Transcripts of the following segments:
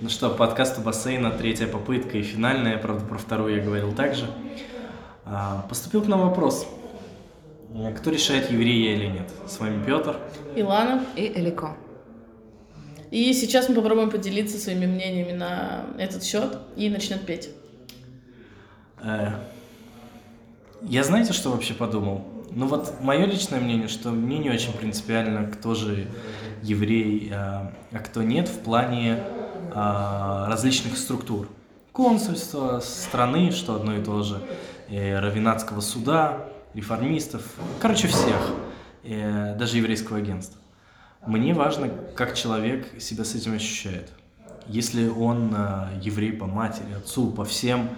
Ну что, подкаст у бассейна, третья попытка и финальная, правда, про вторую я говорил также. А, поступил к нам вопрос. Э, кто решает, еврей я или нет? С вами Петр. Илана. И Элико. И сейчас мы попробуем поделиться своими мнениями на этот счет и начнет петь. Э, я знаете, что вообще подумал? Ну вот мое личное мнение, что мне не очень принципиально, кто же еврей, а, а кто нет в плане различных структур. Консульства, страны, что одно и то же, и равинатского суда, реформистов, короче, всех, и даже еврейского агентства. Мне важно, как человек себя с этим ощущает. Если он а, еврей по матери, отцу, по всем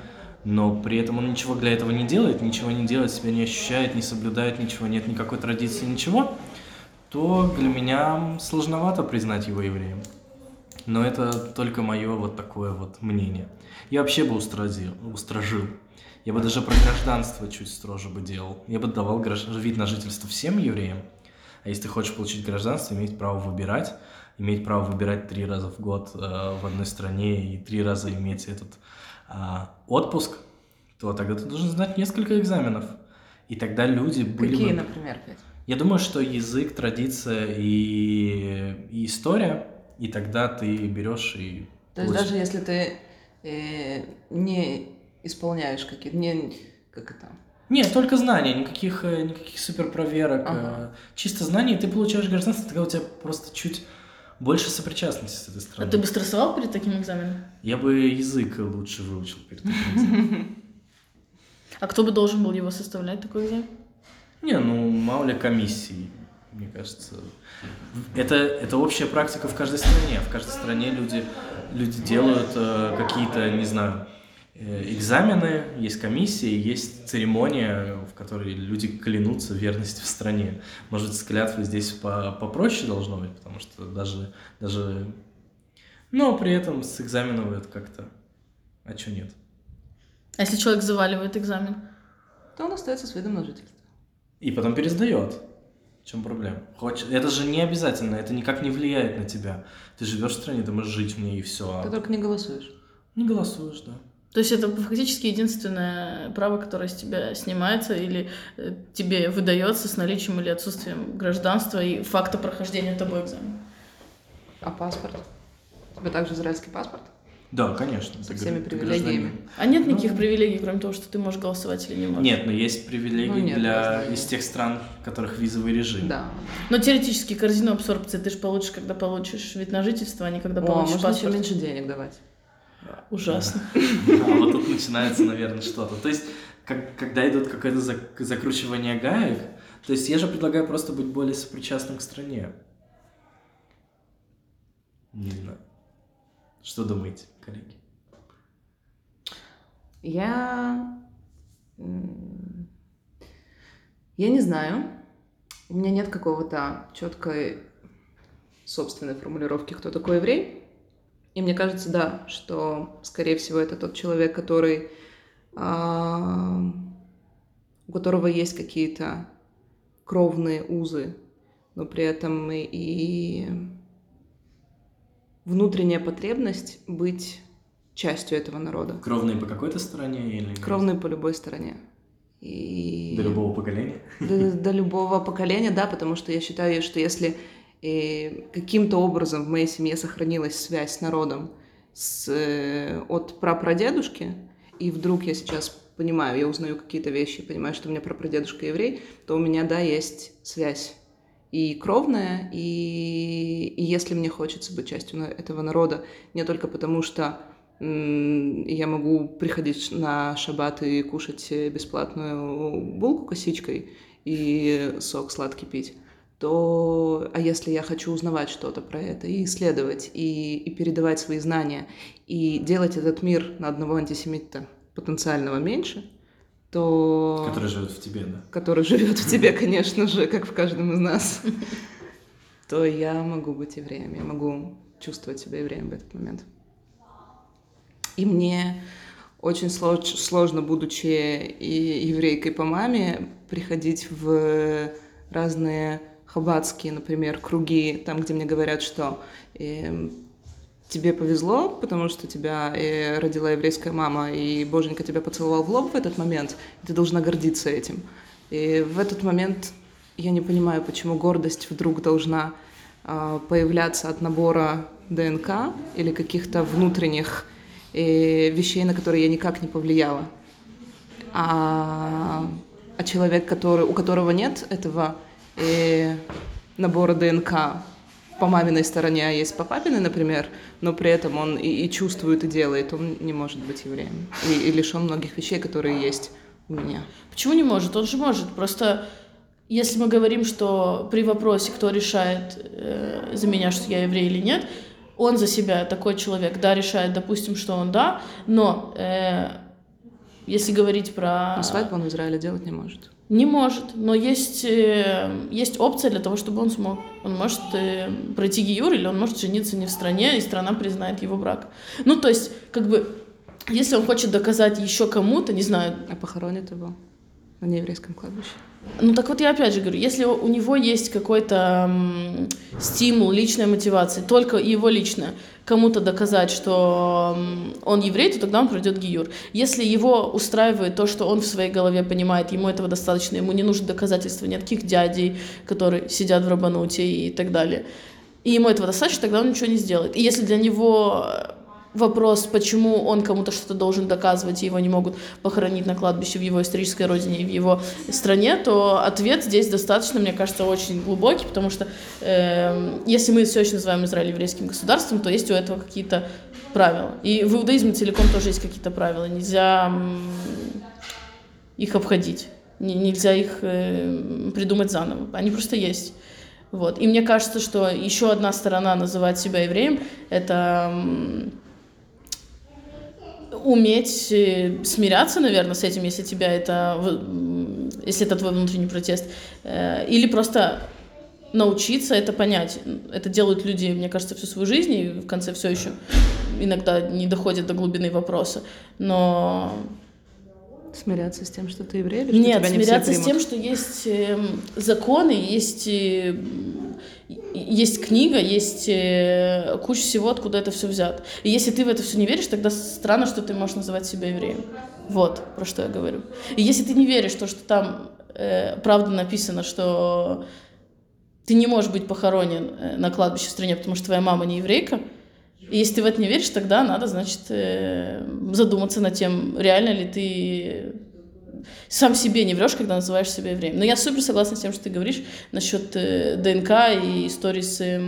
но при этом он ничего для этого не делает, ничего не делает, себя не ощущает, не соблюдает ничего, нет никакой традиции, ничего, то для меня сложновато признать его евреем. Но это только мое вот такое вот мнение. Я вообще бы устразил, устражил. Я бы даже про гражданство чуть строже бы делал. Я бы давал гражд... вид на жительство всем евреям. А если ты хочешь получить гражданство, иметь право выбирать, иметь право выбирать три раза в год э, в одной стране и три раза иметь этот а, отпуск, то тогда ты должен знать несколько экзаменов. И тогда люди были Какие, бы... например, Петь? Я думаю, что язык, традиция и, и история, и тогда ты берешь и... То есть даже если ты э, не исполняешь какие-то, не, как это, Нет, только знания, никаких, э, никаких суперпроверок. Ага. э, Чисто знания, и ты получаешь гражданство, тогда у тебя просто чуть больше сопричастности с этой А страной. ты бы стрессовал перед таким экзаменом? Я бы язык лучше выучил перед таким экзаменом. А кто бы должен был его составлять, такой экзамен? Не, ну, мало ли комиссий, мне кажется. Это, это общая практика в каждой стране. В каждой стране люди, люди делают э, какие-то, не знаю, э, экзамены, есть комиссии, есть церемония, в которой люди клянутся в верности в стране. Может, с клятвой здесь по попроще должно быть, потому что даже, даже... Но при этом с экзаменом это как-то... А что нет? А если человек заваливает экзамен? то он остается с видом на жительство. И потом пересдает. В чем проблема? Хочешь... Это же не обязательно, это никак не влияет на тебя. Ты живешь в стране, ты можешь жить в ней и все. Ты только не голосуешь. Не голосуешь, да. То есть это фактически единственное право, которое с тебя снимается или э, тебе выдается с наличием или отсутствием гражданства и факта прохождения тобой экзамена. А паспорт? У тебя также израильский паспорт? Да, конечно. Со всеми привилегиями. А нет Ну. никаких привилегий, кроме того, что ты можешь голосовать или не можешь? Нет, но есть привилегии Ну, нет, для из тех стран, в которых визовый режим. Да. Но теоретически корзину абсорбции ты же получишь, когда получишь вид на жительство, а не когда О, получишь можно еще паспорт. меньше денег давать. Ужасно. А вот тут начинается, наверное, что-то. То есть, как- когда идут какое-то зак- закручивание гаек, то есть я же предлагаю просто быть более сопричастным к стране. Не знаю. Что думаете, коллеги? Я... Я не знаю. У меня нет какого-то четкой собственной формулировки, кто такой еврей. И мне кажется, да, что, скорее всего, это тот человек, который... а, у которого есть какие-то кровные узы, но при этом и, и внутренняя потребность быть частью этого народа. Кровные по какой-то стороне или Кровные по любой стороне. И... до любого поколения? До, до любого поколения, да, потому что я считаю, что если э, каким-то образом в моей семье сохранилась связь с народом с, э, от прапрадедушки, и вдруг я сейчас понимаю, я узнаю какие-то вещи, понимаю, что у меня прапрадедушка еврей, то у меня, да, есть связь и кровная, и, и если мне хочется быть частью этого народа, не только потому, что я могу приходить на шаббат и кушать э, бесплатную булку косичкой и сок сладкий пить, то, а если я хочу узнавать что-то про это и исследовать, и, и передавать свои знания, и делать этот мир на одного антисемита потенциального меньше, то... Который живет в тебе, да? который живет в тебе, конечно же, как в каждом из нас, то я могу быть евреем, я могу чувствовать себя евреем в этот момент. И мне очень слож- сложно, будучи и еврейкой по маме, приходить в разные хаббатские, например, круги, там, где мне говорят, что эм, тебе повезло, потому что тебя э, родила еврейская мама, и боженька тебя поцеловал в лоб в этот момент, и ты должна гордиться этим. И в этот момент я не понимаю, почему гордость вдруг должна э, появляться от набора ДНК или каких-то внутренних э, вещей, на которые я никак не повлияла. А, а человек, который, у которого нет этого э, набора ДНК, по маминой стороне, а есть по папиной, например, но при этом он и, и чувствует, и делает, он не может быть евреем. И, и лишен многих вещей, которые есть у меня. Почему не может? Он же может. Просто если мы говорим, что при вопросе, кто решает э, за меня, что я еврей или нет, он за себя такой человек, да, решает, допустим, что он да, но э, если говорить про... Но свадьбу он в Израиле делать не может. Не может, но есть, э, есть опция для того, чтобы он смог. Он может э, пройти ГИЮР, или он может жениться не в стране, и страна признает его брак. Ну, то есть, как бы, если он хочет доказать еще кому-то, не знаю... А похоронит его на нееврейском кладбище? Ну так вот я опять же говорю, если у него есть какой-то м, стимул, личная мотивация, только его личная, кому-то доказать, что м, он еврей, то тогда он пройдет гиюр. Если его устраивает то, что он в своей голове понимает, ему этого достаточно, ему не нужно доказательства ни от каких дядей, которые сидят в рабануте и так далее, и ему этого достаточно, тогда он ничего не сделает. И если для него вопрос, почему он кому-то что-то должен доказывать, и его не могут похоронить на кладбище в его исторической родине и в его стране, то ответ здесь достаточно, мне кажется, очень глубокий, потому что э, если мы все еще называем Израиль еврейским государством, то есть у этого какие-то правила. И в иудаизме целиком тоже есть какие-то правила. Нельзя их обходить, нельзя их э, придумать заново. Они просто есть. Вот. И мне кажется, что еще одна сторона называть себя евреем — это уметь э, смиряться, наверное, с этим, если тебя это, если это твой внутренний протест, э, или просто научиться это понять. Это делают люди, мне кажется, всю свою жизнь, и в конце все еще иногда не доходят до глубины вопроса, но... Смиряться с тем, что ты еврей, или что Нет, тебя не смиряться с тем, что есть эм, законы, есть э, есть книга, есть э, куча всего, откуда это все взято. И если ты в это все не веришь, тогда странно, что ты можешь называть себя евреем. Вот про что я говорю. И если ты не веришь, то, что там э, правда написано, что ты не можешь быть похоронен э, на кладбище в стране, потому что твоя мама не еврейка, и если ты в это не веришь, тогда надо, значит, э, задуматься над тем, реально ли ты сам себе не врешь, когда называешь себя евреем. Но я супер согласна с тем, что ты говоришь насчет э, ДНК и истории с э,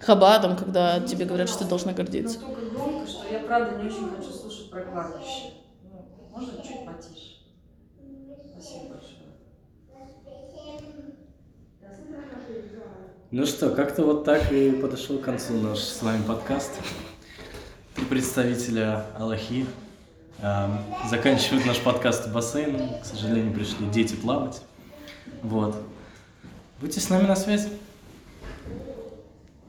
Хабадом, когда тебе говорят, что ты должна гордиться. Настолько громко, что я правда не очень хочу слушать про кладбище. Ну, можно чуть потише? Спасибо большое. Ну что, как-то вот так и подошел к концу наш с вами подкаст. Три представителя Аллахи заканчивают наш подкаст в бассейне. К сожалению, пришли дети плавать. Вот. Будьте с нами на связи.